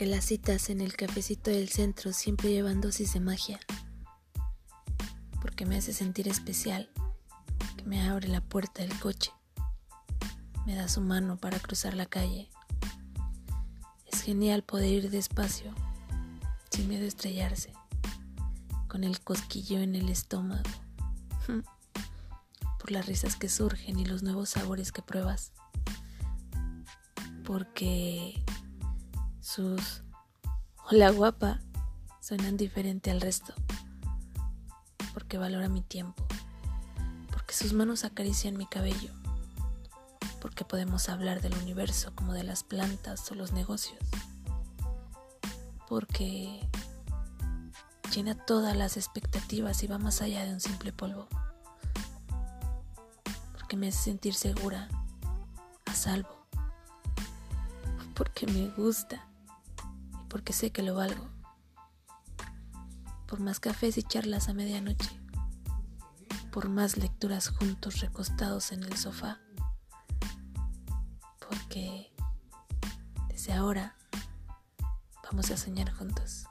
porque las citas en el cafecito del centro siempre llevan dosis de magia, porque me hace sentir especial, que me abre la puerta del coche, me da su mano para cruzar la calle. Es genial poder ir despacio, sin miedo a estrellarse, con el cosquillo en el estómago, por las risas que surgen y los nuevos sabores que pruebas, porque sus hola guapa suenan diferente al resto, porque valora mi tiempo, porque sus manos acarician mi cabello, porque podemos hablar del universo como de las plantas o los negocios, porque llena todas las expectativas y va más allá de un simple polvo, porque me hace sentir segura, a salvo, porque me gusta porque sé que lo valgo. Por más cafés y charlas a medianoche, por más lecturas juntos recostados en el sofá, porque desde ahora vamos a soñar juntos.